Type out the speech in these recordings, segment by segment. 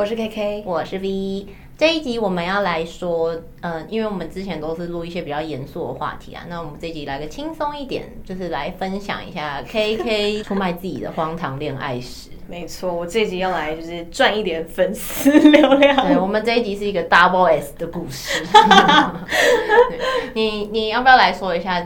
我是 KK，我是 V。这一集我们要来说，嗯，因为我们之前都是录一些比较严肃的话题啊，那我们这一集来个轻松一点，就是来分享一下 KK 出卖自己的荒唐恋爱史。没错，我这一集要来就是赚一点粉丝流量。对，我们这一集是一个 Double S 的故事。你你要不要来说一下？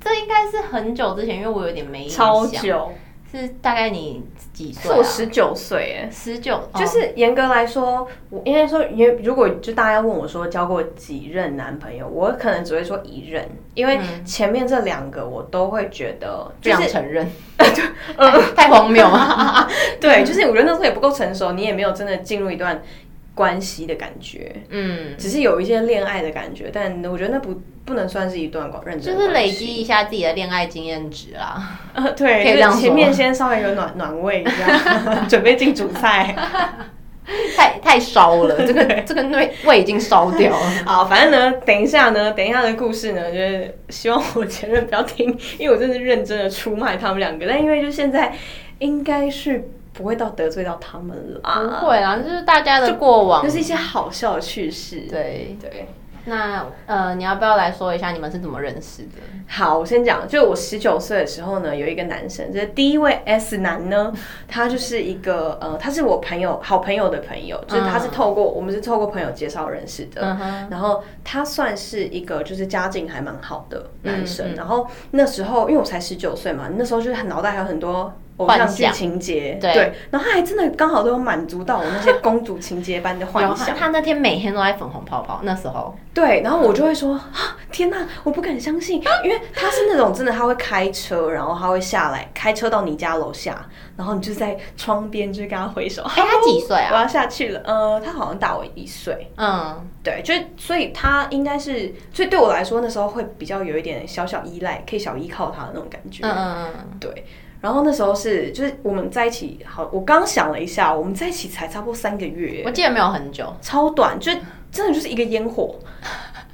这应该是很久之前，因为我有点没。超久。是大概你几岁？我十九岁，哎，十九，就是严格来说，我应该说，因为如果就大家问我说交过几任男朋友，我可能只会说一任，因为前面这两个我都会觉得不想承认，太荒谬。了。对，就是我觉得那时候也不够成熟，你也没有真的进入一段。关系的感觉，嗯，只是有一些恋爱的感觉，但我觉得那不不能算是一段广认真，就是累积一下自己的恋爱经验值啦。呃，对，可以这样前面先稍微有暖暖胃一下，准备进主菜，太太烧了，这个这个胃胃已经烧掉了。好，反正呢，等一下呢，等一下的故事呢，就是希望我前任不要听，因为我真的是认真的出卖他们两个，但因为就现在应该是。不会到得罪到他们了，不会啊，就是大家的过往，就是一些好笑的趣事。对对，那呃，你要不要来说一下你们是怎么认识的？好，我先讲，就我十九岁的时候呢，有一个男生，就是第一位 S 男呢，他就是一个呃，他是我朋友好朋友的朋友，就是他是透过我们是透过朋友介绍认识的，然后他算是一个就是家境还蛮好的男生，然后那时候因为我才十九岁嘛，那时候就是脑袋还有很多。偶像剧情节，对，然后他还真的刚好都有满足到我那些公主情节般的幻想。他那天每天都在粉红泡泡，那时候，对，然后我就会说啊，天哪，我不敢相信，因为他是那种真的，他会开车，然后他会下来开车到你家楼下，然后你就在窗边就跟他挥手。哎，他几岁啊？我要下去了。呃，他好像大我一岁。嗯，对，就所以他应该是，所以对我来说那时候会比较有一点小小依赖，可以小依靠他的那种感觉。嗯嗯嗯，对。然后那时候是，就是我们在一起，好，我刚想了一下，我们在一起才差不多三个月，我记得没有很久，超短，就真的就是一个烟火，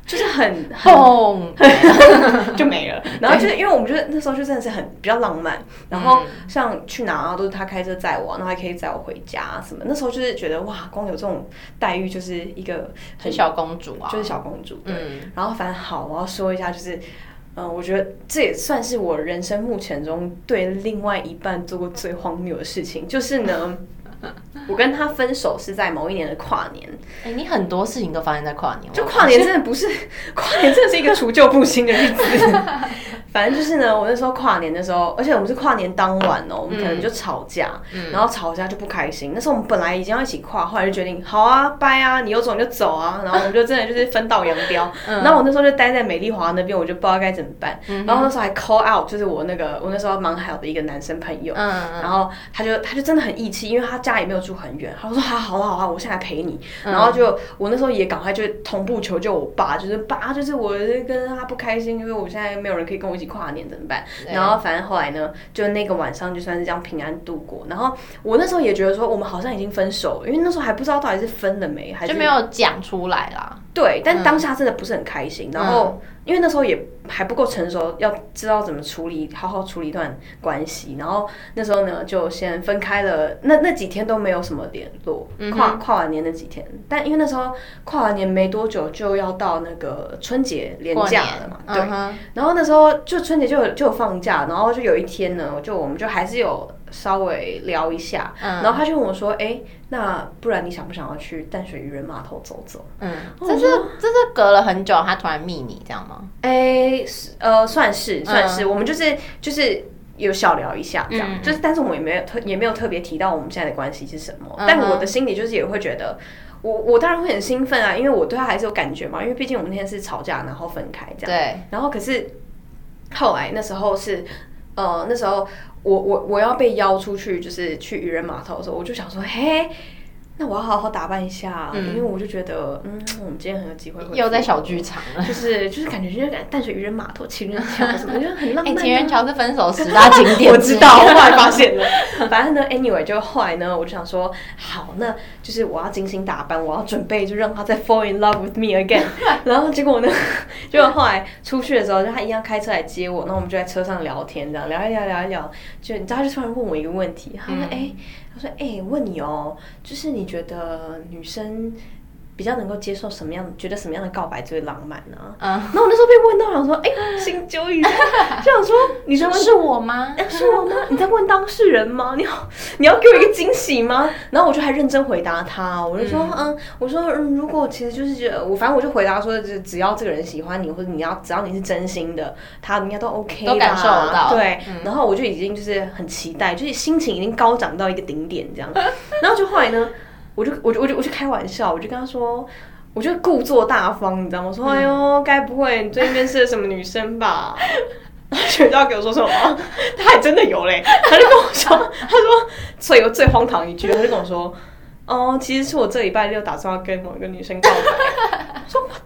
就是很轰 就没了。然后就是因为我们觉得那时候就真的是很比较浪漫，然后像去哪啊都是他开车载我，然后还可以载我回家什么。那时候就是觉得哇，光有这种待遇就是一个很小公主啊，就是小公主。嗯，然后反正好，我要说一下就是。嗯，我觉得这也算是我人生目前中对另外一半做过最荒谬的事情，就是呢，我跟他分手是在某一年的跨年。哎，你很多事情都发生在跨年，就跨年真的不是跨年，真的是一个除旧布新的日子。反正就是呢，我那时候跨年的时候，而且我们是跨年当晚哦，我们可能就吵架，然后吵架就不开心。那时候我们本来已经要一起跨，后来就决定好啊，拜啊，你有种就走啊，然后我们就真的就是分道扬镳。然后我那时候就待在美丽华那边，我就不知道该怎么办。然后那时候还 call out，就是我那个我那时候蛮好的一个男生朋友，然后他就他就真的很义气，因为他家也没有住很远，他说好，好了好了，我现在陪你。然后就我那时候也赶快就同步求救我爸，就是爸，就是我跟他不开心，因为我现在没有人可以跟我一起。跨年怎么办？然后反正后来呢，就那个晚上就算是这样平安度过。然后我那时候也觉得说，我们好像已经分手，因为那时候还不知道到底是分了没，还是就没有讲出来啦。对，但当下真的不是很开心。然后因为那时候也还不够成熟，要知道怎么处理，好好处理一段关系。然后那时候呢，就先分开了。那那几天都没有什么联络。跨跨完年那几天，但因为那时候跨完年没多久就要到那个春节连假了嘛，对。然后那时候就春节就有就有放假，然后就有一天呢，就我们就还是有。稍微聊一下，然后他就问我说：“哎，那不然你想不想要去淡水渔人码头走走？”嗯，这是这是隔了很久，他突然密你这样吗？哎，呃，算是算是，我们就是就是有小聊一下这样，就是但是我们也没有特也没有特别提到我们现在的关系是什么。但我的心里就是也会觉得，我我当然会很兴奋啊，因为我对他还是有感觉嘛，因为毕竟我们那天是吵架然后分开这样。对，然后可是后来那时候是呃那时候。我我我要被邀出去，就是去渔人码头的时候，我就想说，嘿。那我要好好打扮一下，因为我就觉得，嗯，我们今天很有机会又在小剧场了，就是就是感觉就是感淡水渔人码头、情人桥什么，我觉得很浪漫。情人桥是分手十大景点，我知道，后来发现了。反正呢，anyway，就后来呢，我就想说，好，那就是我要精心打扮，我要准备，就让他再 fall in love with me again。然后结果呢，结果后来出去的时候，就他一样开车来接我，那我们就在车上聊天，这样聊一聊，聊一聊，就你知道，他就突然问我一个问题，他说，哎。他说：“哎，问你哦，就是你觉得女生比较能够接受什么样？觉得什么样的告白最浪漫呢？嗯，然后我那时候被问到，想说，哎、心揪一下，就想说，你在问是我吗？哎是我吗？你在问当事人吗？你要你要给我一个惊喜吗？然后我就还认真回答他，我就说，嗯，我说，嗯，如果其实就是觉得我，反正我就回答说，只只要这个人喜欢你，或者你要只要你是真心的，他应该都 OK，都感受得到对，嗯然后我就已经就是很期待，就是心情已经高涨到一个顶点这样。然后就后来呢，我就我就我就我就开玩笑，我就跟他说。我就故作大方，你知道吗？我说：“哎呦，该不会你最近面试了什么女生吧？”然后学校给我说什么？他还真的有嘞，他就跟我说，他说最有最荒唐一句，他就跟我说：“哦，其实是我这礼拜六打算要跟某一个女生告白。”说：“What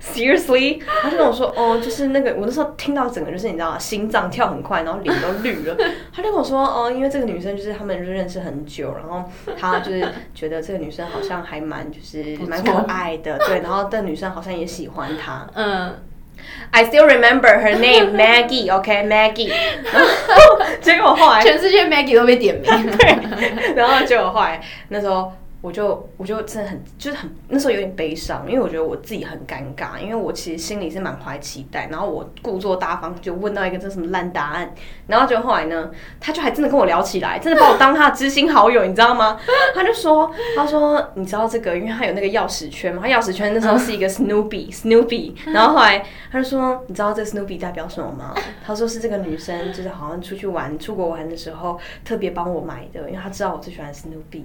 Seriously？” 他就跟我说：“哦，就是那个，我那时候听到整个就是你知道吗？心脏跳很快，然后脸都绿了。”他就跟我说：“哦，因为这个女生就是他们就是认识很久，然后他就是觉得这个女生好像还蛮就是蛮可爱的，对，然后这女生好像也喜欢他。”嗯，I still remember her name Maggie, OK Maggie。然后结果后来，全世界 Maggie 都被点名。对，然后结果后来那时候我就我就真的很就是很那时候有点悲伤，因为我觉得我自己很尴尬，因为我其实心里是满怀期待，然后我故作大方就问到一个这什么烂答案，然后就后来呢，他就还真的跟我聊起来，真的把我当他的知心好友，你知道吗？他就说他说你知道这个，因为他有那个钥匙圈嘛，他钥匙圈那时候是一个 Snoopy Snoopy，然后后来他就说你知道这 Snoopy 代表什么吗？他说是这个女生就是好像出去玩出国玩的时候特别帮我买的，因为他知道我最喜欢 Snoopy。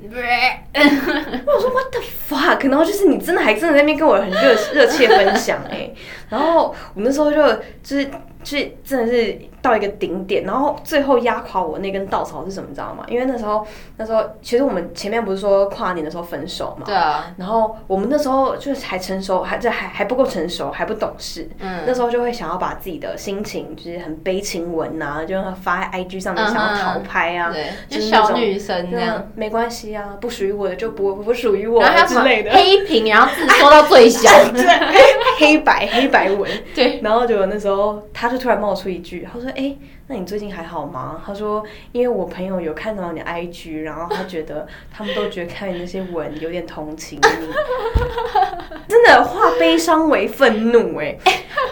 我说 What the fuck？然后就是你真的还真的在那边跟我很热热切分享哎、然后我那时候就就是是真的是到一个顶点，然后最后压垮我那根稻草是什么，你知道吗？因为那时候那时候其实我们前面不是说跨年的时候分手嘛，对啊，然后我们那时候就是还成熟，还这还还不够成熟，还不懂事。嗯那时候就会想要把自己的心情，就是很悲情文呐、就让它发在 IG 上面，嗯想要逃拍啊，对，就就是小女生这样。嗯没关系啊，不属于我的就不不属于我之类的。黑屏，然后字缩到最小。对，黑白黑白文。对，然后就那时候他就突然冒出一句，他说：“哎、那你最近还好吗？”他说：“因为我朋友有看到你的 IG，然后他觉得他们都觉得看你那些文有点同情你，真的化悲伤为愤怒哎、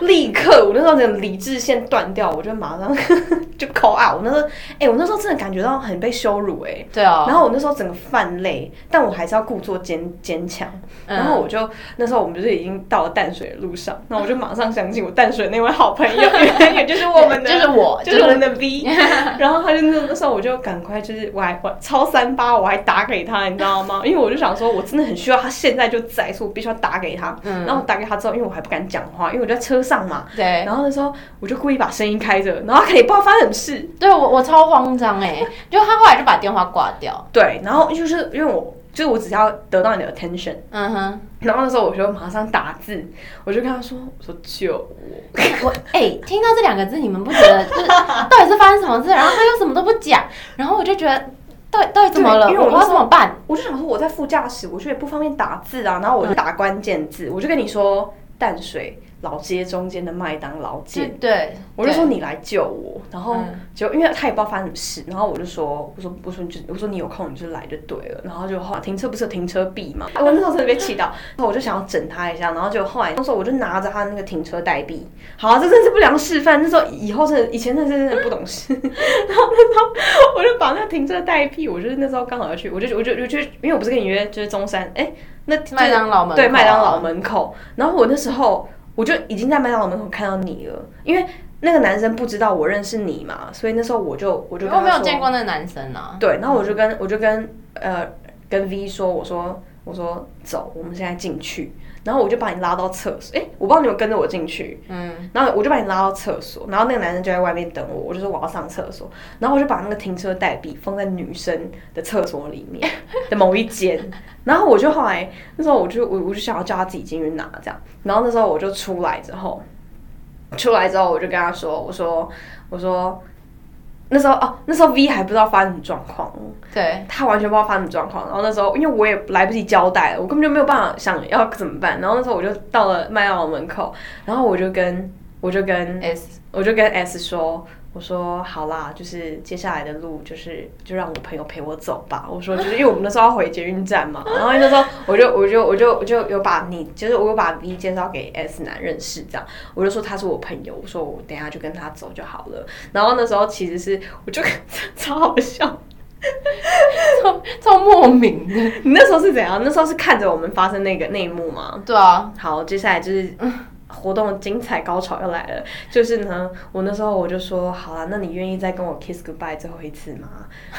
立刻我那时候整个理智线断掉，我就马上 就 call out！我那时候哎、我那时候真的感觉到很被羞辱哎、对哦。然后我那时候整个泛泪，但我还是要故作坚坚强。嗯然后我就那时候我们就是已经到了淡水的路上，那我就马上想起我淡水那位好朋友，也也就是我们的，就是我就是我们的 V。然后他就那那时候我就赶快就是我还我超三八我还打给他，你知道吗？因为我就想说我真的很需要他现在就在，所以我必须要打给他。嗯然后打给他之后，因为我还不敢讲话，因为我在车上嘛。对，然后那时候我就故意把声音开着，然后他可以不知道发生什么事。对我我超慌张哎，就他后来就把电话挂掉。对，然后就是因为我就是我只要得到你的 attention，嗯哼，然后那时候我就马上打字，我就跟他说：“我说救 我。我哎、听到这两个字，你们不觉得就是 到底是发生什么事？然后他又什么都不讲，然后我就觉得到底到底怎么了？因为我那时候怎么办？”我就想说我在副驾驶，我就也不方便打字啊，然后我就打关键字，我就跟你说淡水老街中间的麦当劳见。对，我就说你来救我，然后嗯。就因为他也不知道发生什么事，然后我就说，我说我说你就我说你有空你就来就对了，然后就后来停车不是有停车币嘛，我那时候真的被气到，然后我就想要整他一下，然后就后来那时候我就拿着他那个停车代币，好，这真是不良示范，那时候以后真的以前真的是真的不懂事，然后那时候我就把那个停车代币，我就是那时候刚好要去，我就我就我就因为我不是跟你约就是中山，哎、那就是麦当劳门口对麦当劳门口，然后我那时候我就已经在麦当劳门口看到你了，因为那个男生不知道我认识你嘛，所以那时候我就我就我没有见过那个男生啊。对，然后我就跟我就跟呃跟 V 说，我说我说走，我们现在进去，然后我就把你拉到厕所，诶，我不知道你有跟着我进去，嗯，然后我就把你拉到厕所，然后那个男生就在外面等我，我就说我要上厕所，然后我就把那个停车代币放在女生的厕所里面 的某一间，然后我就后来那时候我就我我就想要叫他自己进去拿这样，然后那时候我就出来之后，出来之后我就跟他说，我说我说那时候哦那时候 V 还不知道发生什么状况，对，他完全不知道发生什么状况。然后那时候，因为我也来不及交代了，我根本就没有办法想要怎么办。然后那时候我就到了麦当劳门口，然后我就跟我就跟 S 我就跟 S 说，我说好啦，就是接下来的路就是就让我朋友陪我走吧。我说就是因为我们那时候要回捷运站嘛，然后那时候我就我就我就我就有把你就是我有把 V 介绍给 S 男认识，这样我就说他是我朋友，我说我等一下就跟他走就好了。然后那时候其实是我就 超好笑，超超莫名的。你那时候是怎样？那时候是看着我们发生那个那一幕吗？对啊，好，接下来就是活动的精彩高潮又来了。就是呢，我那时候我就说，好了，那你愿意再跟我 kiss goodbye 最后一次吗？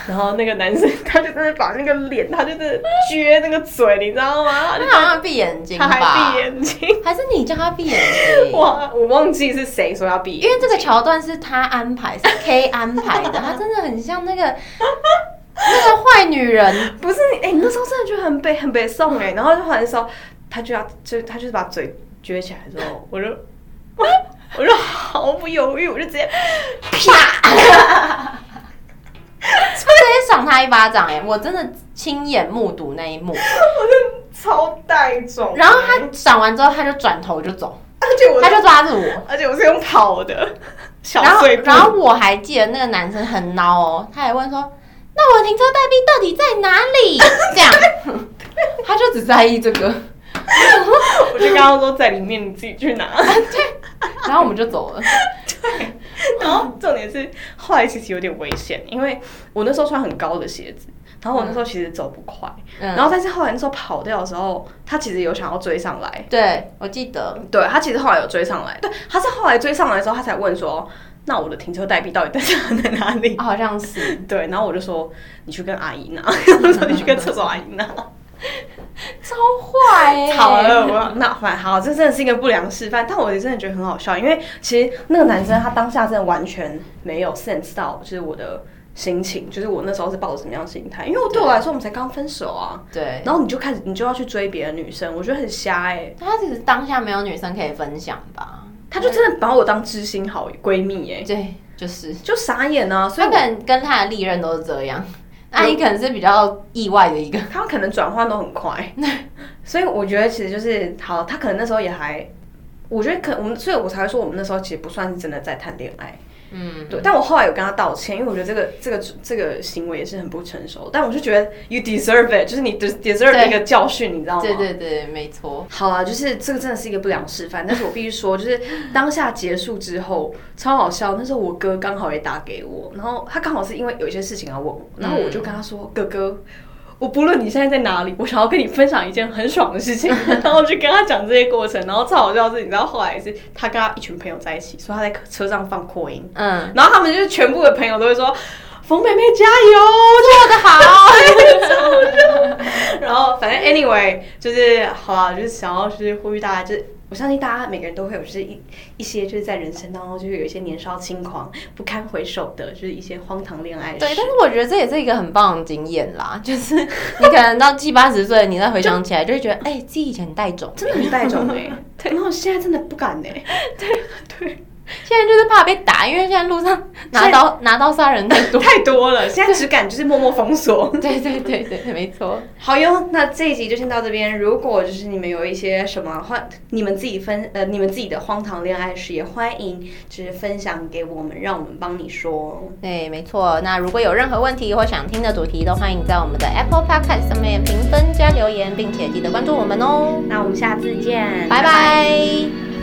然后那个男生他就在那把那个脸，他就是撅那个嘴，你知道吗？他好像闭眼睛他吧？还闭眼睛。还是你叫他闭眼睛？哇，我忘记是谁说要闭眼睛，因为这个桥段是他安排，是 K 安排的，他真的很像那个那个坏女人。不是你，哎、你那时候真的觉得很悲很悲送哎，然后就后来的时候，他就要就他就是把嘴撅起来之后，我就 我就毫不犹豫，我就直接啪！直接 赏他一巴掌、哎，我真的亲眼目睹那一幕。超带种，然后他赏完之后，他就转头就走，而且我他就抓着我。而且我是用跑的 小然后碎，步，然后我还记得那个男生很孬哦，他还问说：“那我停车代币到底在哪里？”这样，他就只在意这个，我就刚刚说在里面，你自己去拿。对然后我们就走了。对 然后重点是后来其实有点危险，因为我那时候穿很高的鞋子。然后我那时候其实走不快，嗯然后但是后来那时候跑掉的时候，他其实有想要追上来，对，我记得，对他其实后来有追上来，对，他是后来追上来的时候，他才问说，那我的停车代币到底在在哪里？好像是对，然后我就说你去跟阿姨拿，我说你去跟厕所阿姨拿。超坏哎、好了，我。那反好，这真的是一个不良示范，但我也真的觉得很好笑，因为其实那个男生他当下真的完全没有 sense 到，就是我的心情，就是我那时候是抱着什么样的心态，因为我对。我来说我们才刚分手啊，对。然后你就开始你就要去追别的女生，我觉得很瞎哎、他其实当下没有女生可以分享吧？他就真的把我当知心好闺蜜哎、对，就是。就傻眼啊，所以他可能跟他的历任都是这样，那你可能是比较意外的一个。他们可能转换都很快，所以我觉得其实就是好，他可能那时候也还，我觉得可我们，所以我才会说我们那时候其实不算是真的在谈恋爱，嗯，对。但我后来有跟他道歉，因为我觉得这个这个这个行为也是很不成熟，但我就觉得 you deserve it，就是你 des- deserve 对一个教训，你知道吗？对对对，没错。好啊，就是这个真的是一个不良示范，但是我必须说，就是当下结束之后超好笑。那时候我哥刚好也打给我，然后他刚好是因为有一些事情要问我，然后我就跟他说：“哥哥，我不论你现在在哪里，我想要跟你分享一件很爽的事情。”然后我就跟他讲这些过程，然后超好笑的是，你知道后来是他跟他一群朋友在一起，所以他在车上放扩音，嗯，然后他们就是全部的朋友都会说。冯妹妹加油，做得好。然后反正 anyway 就是好啦，就是想要就是呼吁大家，就是我相信大家每个人都会有就是一一些就是在人生当中就是有一些年少轻狂不堪回首的，就是一些荒唐恋爱。对，但是我觉得这也是一个很棒的经验啦，就是你可能到七八十岁，你再回想起来，就会觉得，哎、自己以前很带种，真的很带种哎、对，然后现在真的不敢哎、对对，现在就是怕被打，因为现在路上拿刀 拿刀杀人太多。太多了，现在只敢就是默默封锁。对对对对，没错。好哟，那这一集就先到这边。如果就是你们有一些什么荒，你们自己分呃你们自己的荒唐恋爱史，也欢迎就是分享给我们，让我们帮你说。对，没错。那如果有任何问题或想听的主题，都欢迎在我们的 Apple Podcast 上面评分加留言，并且记得关注我们哦。那我们下次见，拜拜